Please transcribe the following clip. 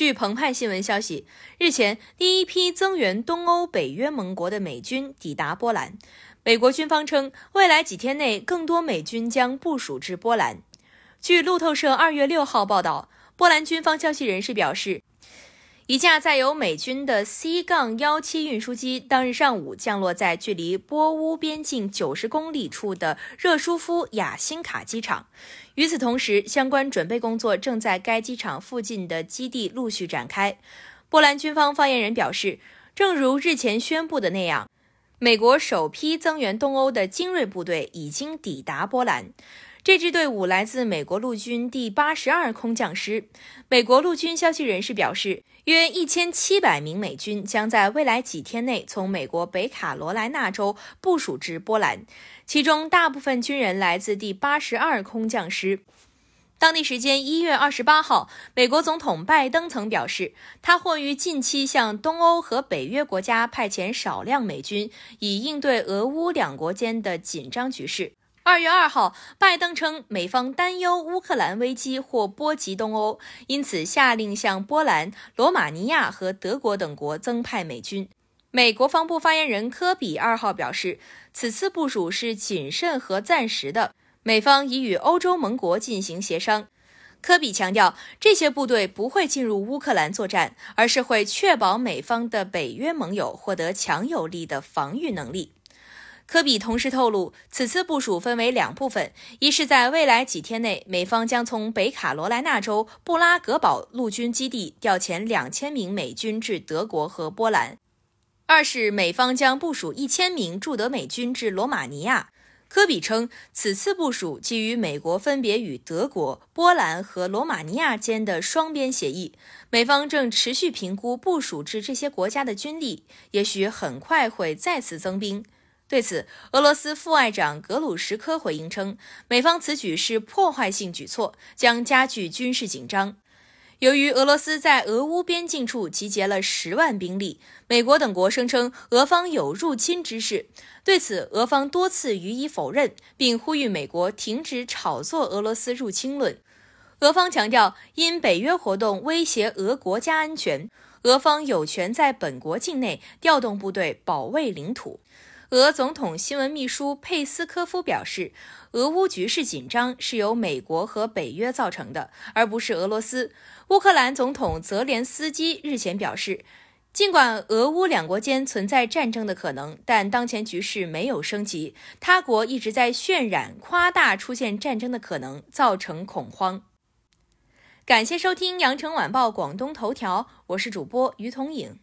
据澎湃新闻消息，日前第一批增援东欧、北约盟国的美军抵达波兰。美国军方称，未来几天内更多美军将部署至波兰。据路透社二月六号报道，波兰军方消息人士表示。一架载有美军的 C-17 运输机当日上午降落在距离波乌边境九十公里处的热舒夫雅辛卡机场。与此同时，相关准备工作正在该机场附近的基地陆续展开。波兰军方发言人表示，正如日前宣布的那样，美国首批增援东欧的精锐部队已经抵达波兰。这支队伍来自美国陆军第八十二空降师。美国陆军消息人士表示，约一千七百名美军将在未来几天内从美国北卡罗来纳州部署至波兰，其中大部分军人来自第八十二空降师。当地时间一月二十八号，美国总统拜登曾表示，他或于近期向东欧和北约国家派遣少量美军，以应对俄乌两国间的紧张局势。二月二号，拜登称美方担忧乌克兰危机或波及东欧，因此下令向波兰、罗马尼亚和德国等国增派美军。美国防部发言人科比二号表示，此次部署是谨慎和暂时的，美方已与欧洲盟国进行协商。科比强调，这些部队不会进入乌克兰作战，而是会确保美方的北约盟友获得强有力的防御能力。科比同时透露，此次部署分为两部分：一是在未来几天内，美方将从北卡罗来纳州布拉格堡陆军基地调遣两千名美军至德国和波兰；二是美方将部署一千名驻德美军至罗马尼亚。科比称，此次部署基于美国分别与德国、波兰和罗马尼亚间的双边协议，美方正持续评估部署至这些国家的军力，也许很快会再次增兵。对此，俄罗斯副外长格鲁什科回应称，美方此举是破坏性举措，将加剧军事紧张。由于俄罗斯在俄乌边境处集结了十万兵力，美国等国声称俄方有入侵之势。对此，俄方多次予以否认，并呼吁美国停止炒作俄罗斯入侵论。俄方强调，因北约活动威胁俄国家安全，俄方有权在本国境内调动部队保卫领土。俄总统新闻秘书佩斯科夫表示，俄乌局势紧张是由美国和北约造成的，而不是俄罗斯。乌克兰总统泽连斯基日前表示，尽管俄乌两国间存在战争的可能，但当前局势没有升级。他国一直在渲染、夸大出现战争的可能，造成恐慌。感谢收听羊城晚报广东头条，我是主播于彤颖。